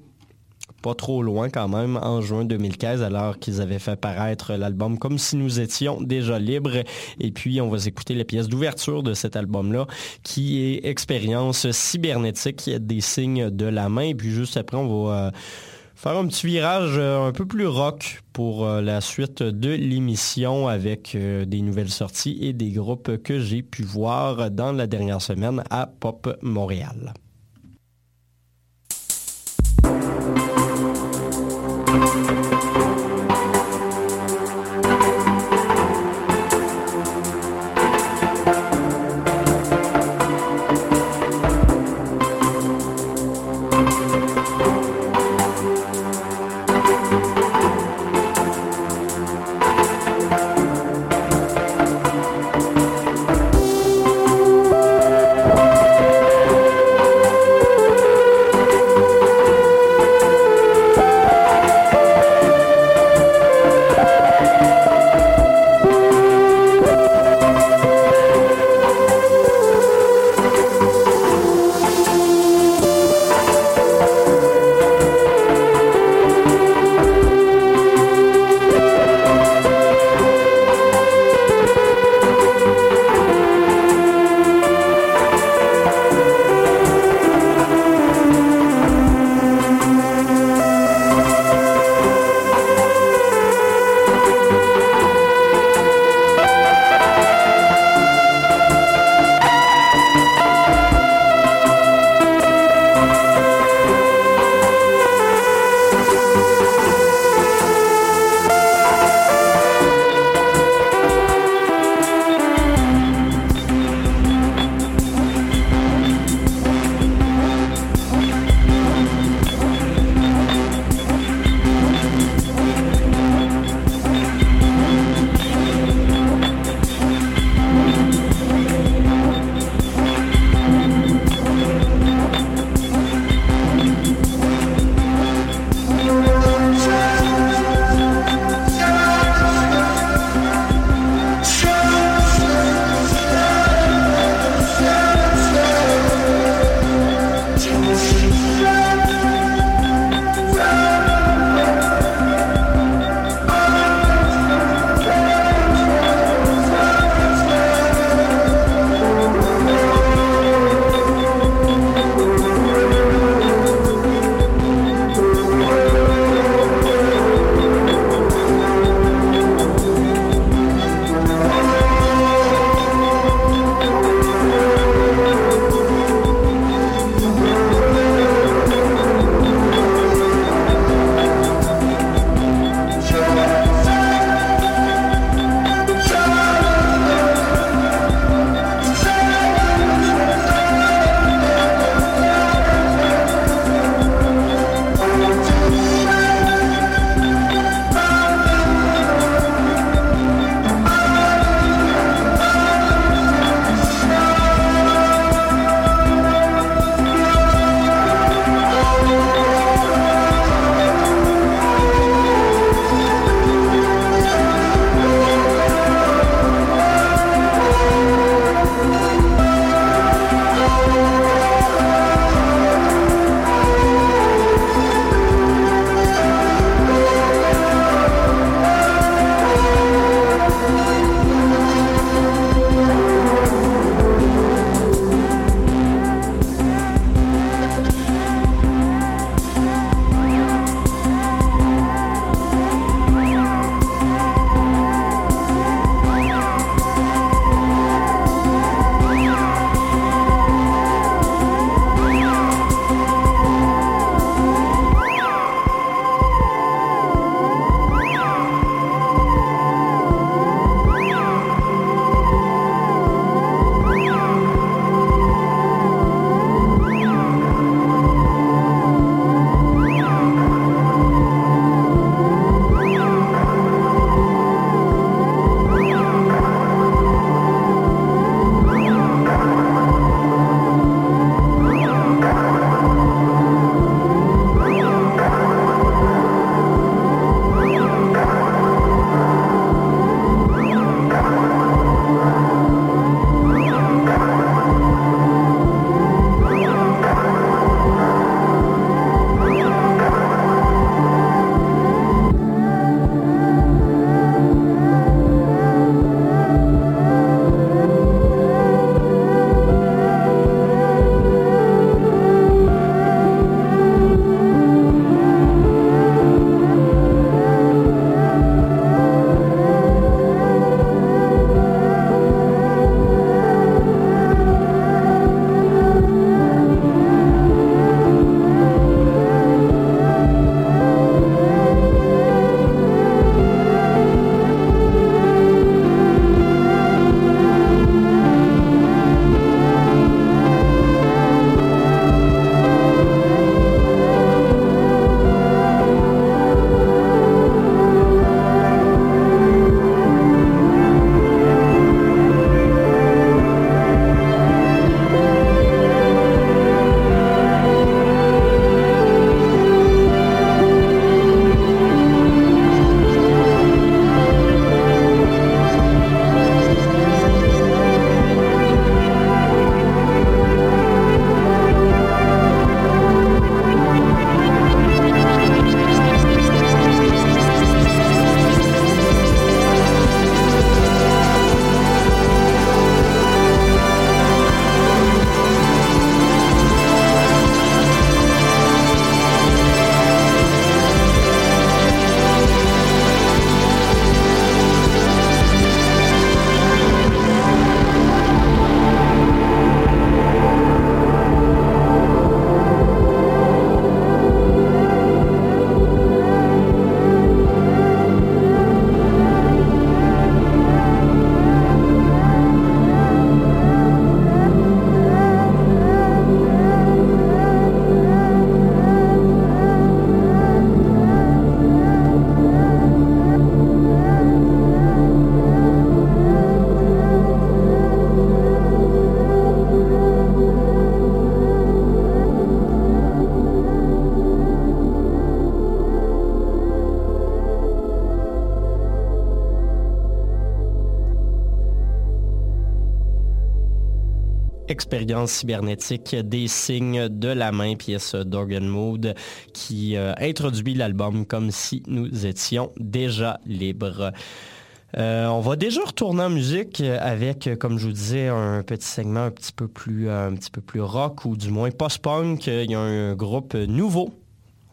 pas trop loin quand même, en juin 2015, alors qu'ils avaient fait paraître l'album Comme si nous étions déjà libres. Et puis, on va écouter la pièce d'ouverture de cet album-là, qui est Expérience cybernétique des signes de la main. Et puis, juste après, on va... Euh, faire un petit virage euh, un peu plus rock pour euh, la suite de l'émission avec des nouvelles sorties et des groupes que j'ai pu voir dans la dernière semaine à Pop Montréal. Expérience cybernétique des signes de la main, pièce d'Organ Mood qui euh, introduit l'album comme si nous étions déjà libres. Euh, on va déjà retourner en musique avec, comme je vous disais, un petit segment un petit peu plus, un petit peu plus rock ou du moins post-punk. Il y a un groupe nouveau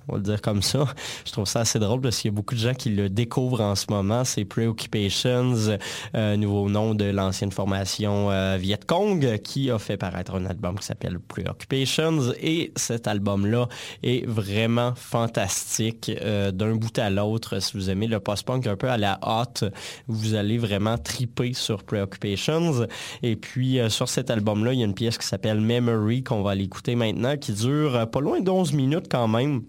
on va le dire comme ça. Je trouve ça assez drôle parce qu'il y a beaucoup de gens qui le découvrent en ce moment. C'est Preoccupations, euh, nouveau nom de l'ancienne formation euh, Viet Cong, qui a fait paraître un album qui s'appelle Preoccupations. Et cet album-là est vraiment fantastique euh, d'un bout à l'autre. Si vous aimez le post-punk un peu à la hot, vous allez vraiment triper sur Preoccupations. Et puis sur cet album-là, il y a une pièce qui s'appelle Memory qu'on va aller écouter maintenant, qui dure pas loin d'11 minutes quand même.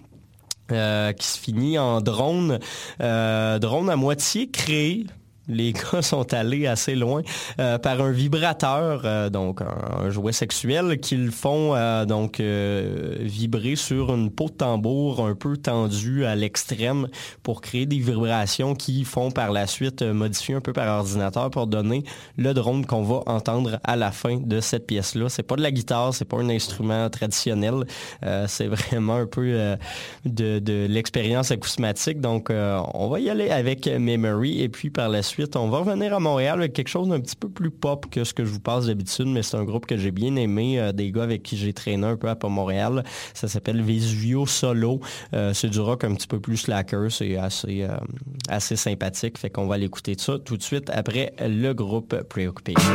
Euh, qui se finit en drone, euh, drone à moitié créé les [laughs] gars sont allés assez loin euh, par un vibrateur, euh, donc un, jouet sexuel qu'ils font euh, donc vibrer sur une peau de tambour un peu tendue à l'extrême pour créer des vibrations qui font par la suite modifier un peu par ordinateur pour donner le drone qu'on va entendre à la fin de cette pièce-là. C'est pas de la guitare, c'est pas un instrument traditionnel, c'est vraiment un peu de, de l'expérience acousmatique. Donc on va y aller avec Memory et puis par la suite on va revenir à Montréal avec quelque chose d'un petit peu plus pop que ce que je vous passe d'habitude, mais c'est un groupe que j'ai bien aimé, euh, des gars avec qui j'ai traîné un peu à Montréal. Ça s'appelle Vesuvio Solo. Euh, c'est du rock un petit peu plus slacker, c'est assez, euh, assez sympathique, fait qu'on va l'écouter ça tout de suite après le groupe Preoccupation.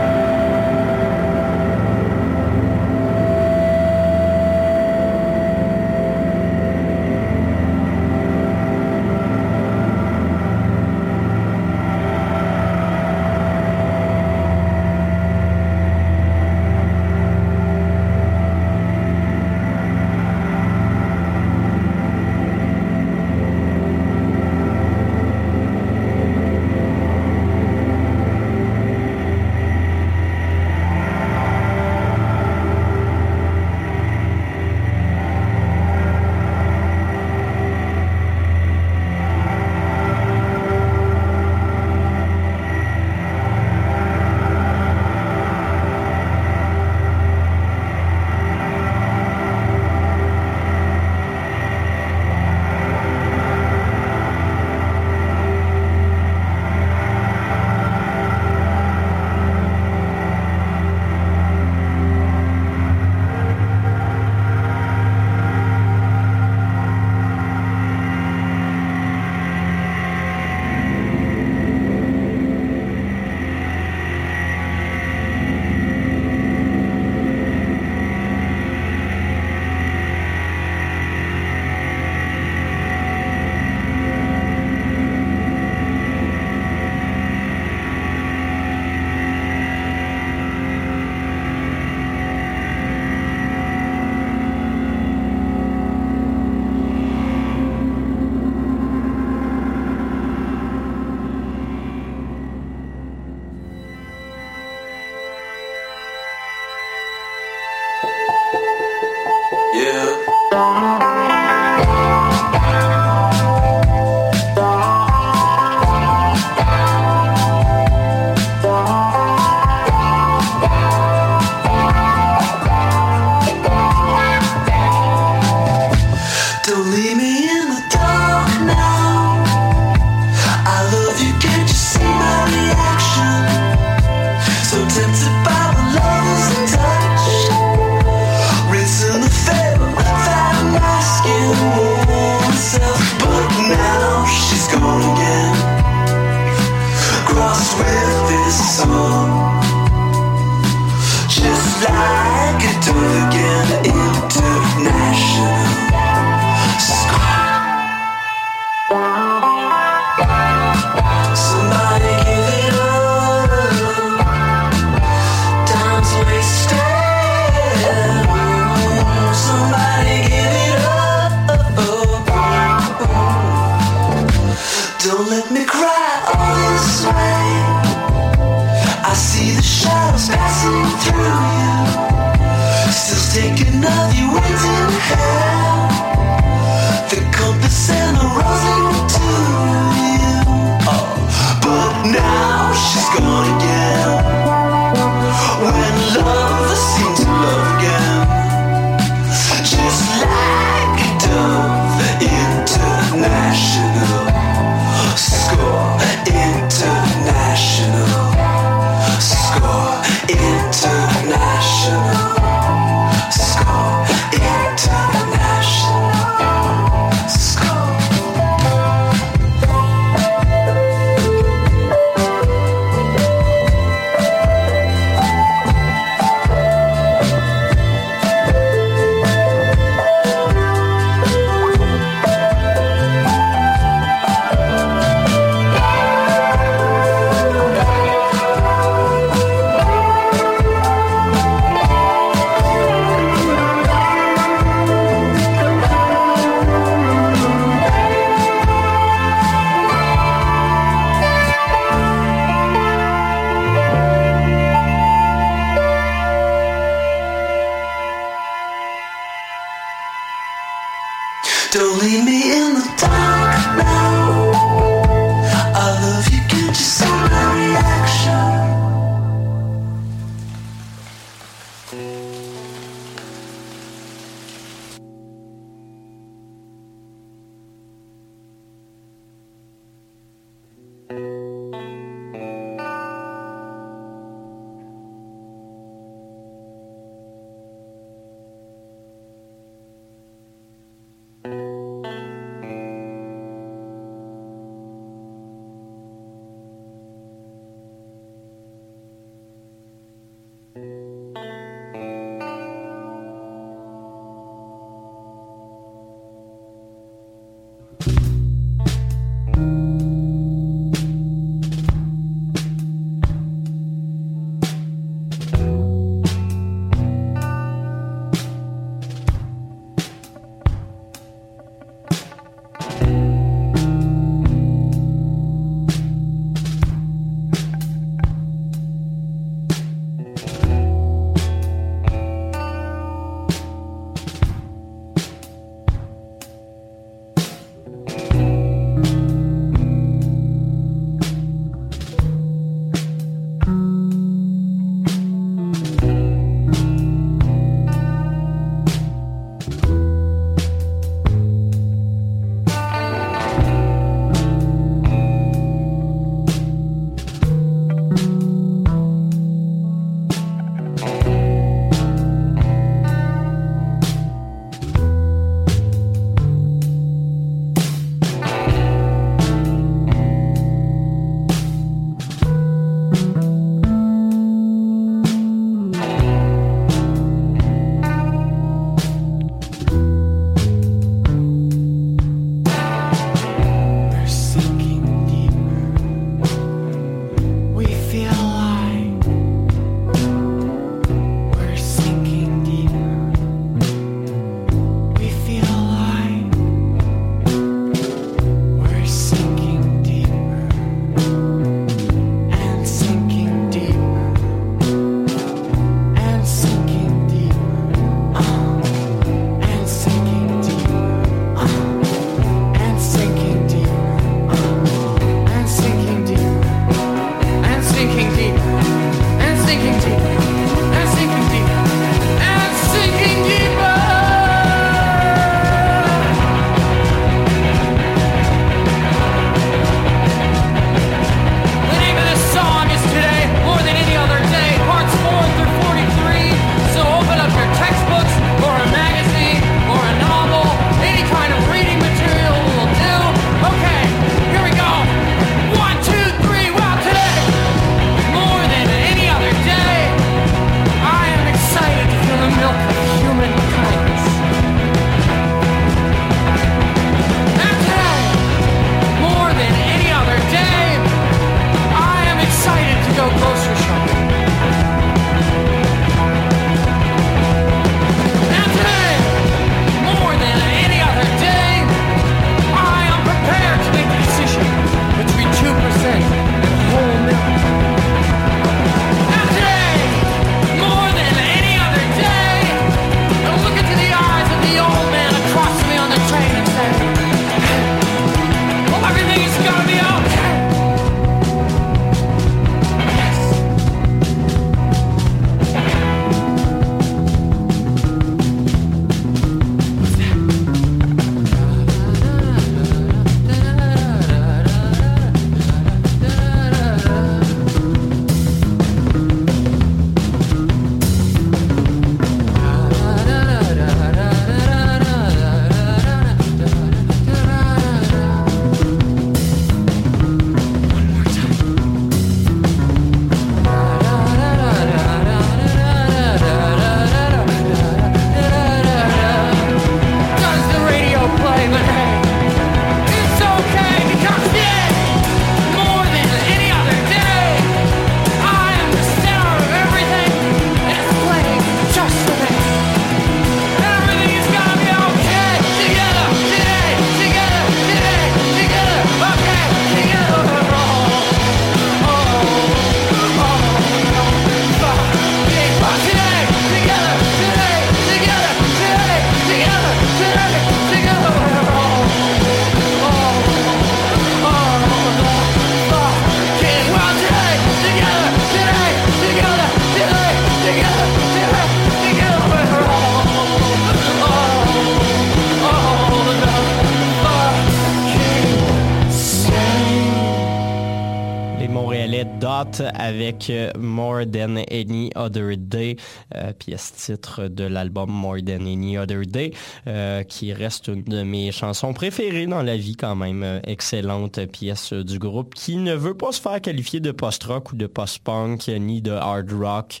Avec More Than Any Other Day, euh, pièce titre de l'album More Than Any Other Day, euh, qui reste une de mes chansons préférées dans la vie quand même. Euh, excellente pièce du groupe qui ne veut pas se faire qualifier de post-rock ou de post-punk ni de hard rock.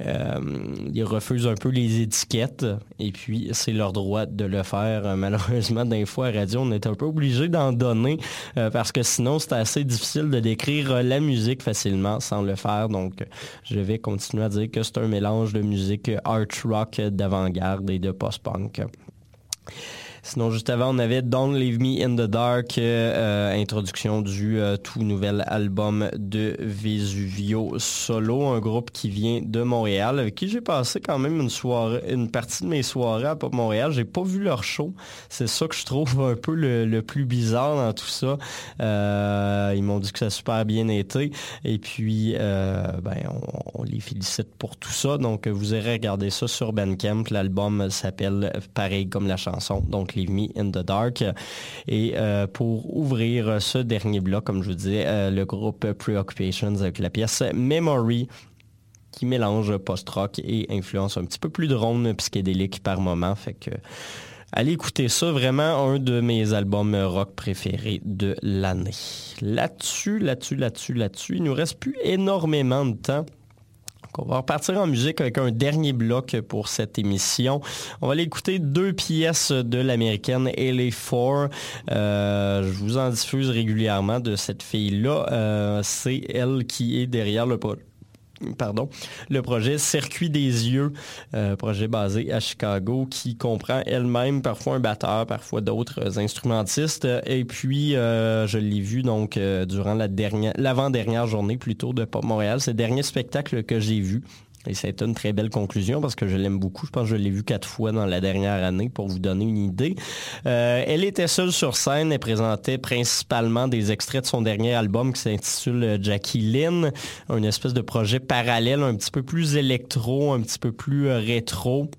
Euh, ils refusent un peu les étiquettes et puis c'est leur droit de le faire. Euh, Malheureusement, des fois à radio, on est un peu obligé d'en donner euh, parce que sinon c'est assez difficile de décrire la musique facilement sans le faire. Donc je vais continuer à dire que c'est un mélange de musique art rock d'avant-garde et de post-punk. Sinon, juste avant, on avait Don't Leave Me in the Dark, euh, introduction du euh, tout nouvel album de Vesuvio Solo, un groupe qui vient de Montréal, avec qui j'ai passé quand même une soirée, une partie de mes soirées à Pop Montréal. J'ai pas vu leur show. C'est ça que je trouve un peu le, le plus bizarre dans tout ça. Euh, ils m'ont dit que ça a super bien été. Et puis, ben, on, on les félicite pour tout ça. Donc, vous irez regarder ça sur Bandcamp. L'album s'appelle pareil comme la chanson. Donc, Me in the Dark. Et euh, pour ouvrir ce dernier bloc, comme je vous disais, euh, le groupe Preoccupations avec la pièce Memory qui mélange post-rock et influence un petit peu plus drone psychédélique par moment. Fait que allez écouter ça, vraiment un de mes albums rock préférés de l'année. Là-dessus, là-dessus, là-dessus, là-dessus, il nous reste plus énormément de temps. On va repartir en musique avec un dernier bloc pour cette émission. On va aller écouter deux pièces de l'américaine LA4. Euh, je vous en diffuse régulièrement de cette fille-là. Euh, C'est elle qui est derrière le pro- pardon, le projet Circuit des yeux, euh, projet basé à Chicago qui comprend elle-même parfois un batteur, parfois d'autres instrumentistes. Et puis, euh, je l'ai vu donc euh, durant la dernière, l'avant-dernière journée plutôt de Pop Montréal. C'est le dernier spectacle que j'ai vu. Et été une très belle conclusion parce que je l'aime beaucoup. Je pense que je l'ai vu quatre fois dans la dernière année pour vous donner une idée. Euh, elle était seule sur scène. Elle présentait principalement des extraits de son dernier album qui s'intitule Jackie Lynn, un espèce de projet parallèle un petit peu plus électro, un petit peu plus euh, rétro.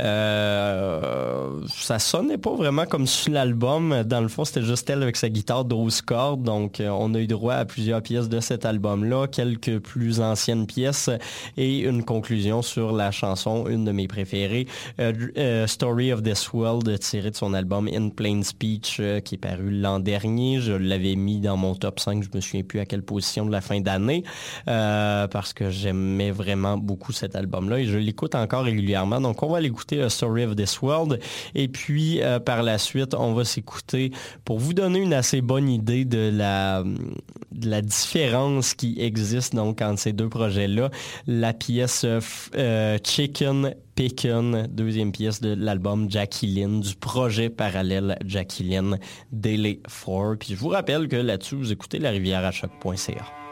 Euh, ça sonnait pas vraiment comme sur l'album. Dans le fond, c'était juste elle avec sa guitare 12 cordes. Donc, euh, on a eu droit à plusieurs pièces de cet album-là, quelques plus anciennes pièces et une conclusion sur la chanson, une de mes préférées, euh, Story of This World, tirée de son album In Plain Speech, qui est paru l'an dernier. Je l'avais mis dans mon top 5. Je me souviens plus à quelle position de la fin d'année, parce que j'aimais vraiment beaucoup cet album-là et je l'écoute encore régulièrement. Donc, on va l'écouter A Story of This World. Et puis, euh, par la suite, on va s'écouter pour vous donner une assez bonne idée de la, différence qui existe donc entre ces deux projets-là. La pièce euh, euh, Chicken Pickin, deuxième pièce de l'album Jackie Lynn, du projet parallèle Jackie Lynn Daily 4. Puis je vous rappelle que là-dessus, vous écoutez la rivière à choc.ca.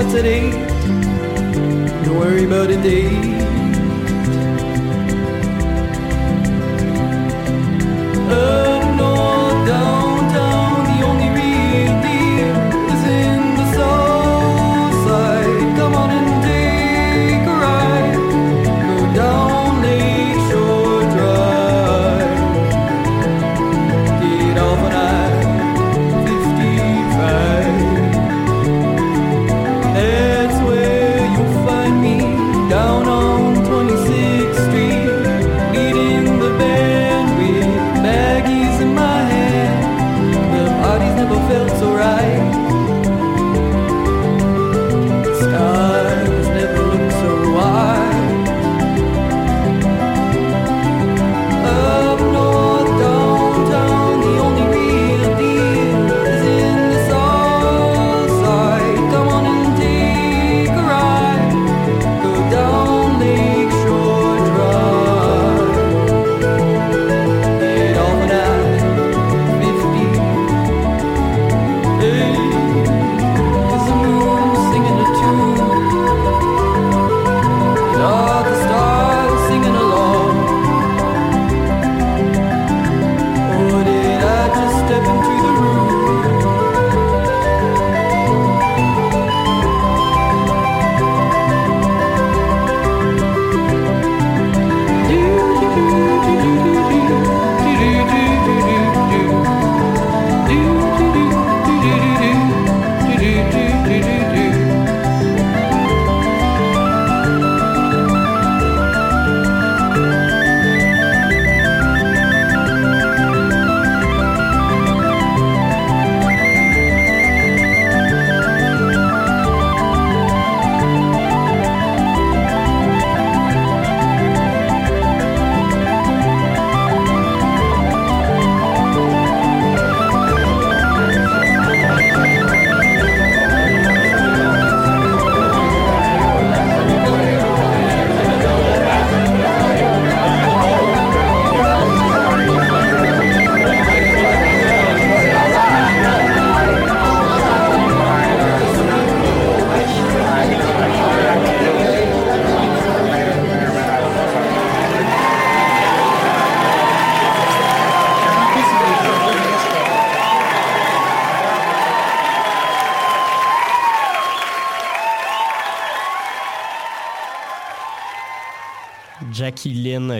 about today. Don't worry about a day.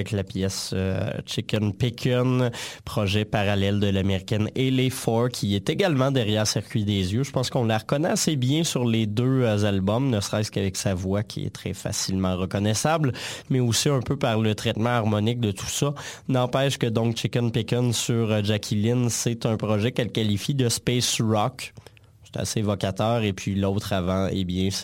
Avec la pièce euh, Chicken Pickin, projet parallèle de l'américaine Haley Four, qui est également derrière Circuit des yeux. Je pense qu'on la reconnaît assez bien sur les deux euh, albums, ne serait-ce qu'avec sa voix qui est très facilement reconnaissable, mais aussi un peu par le traitement harmonique de tout ça. N'empêche que donc Chicken Pickin sur euh, Jackie Lynn, c'est un projet qu'elle qualifie de space rock. C'est assez évocateur. Et puis l'autre avant, eh bien, c'est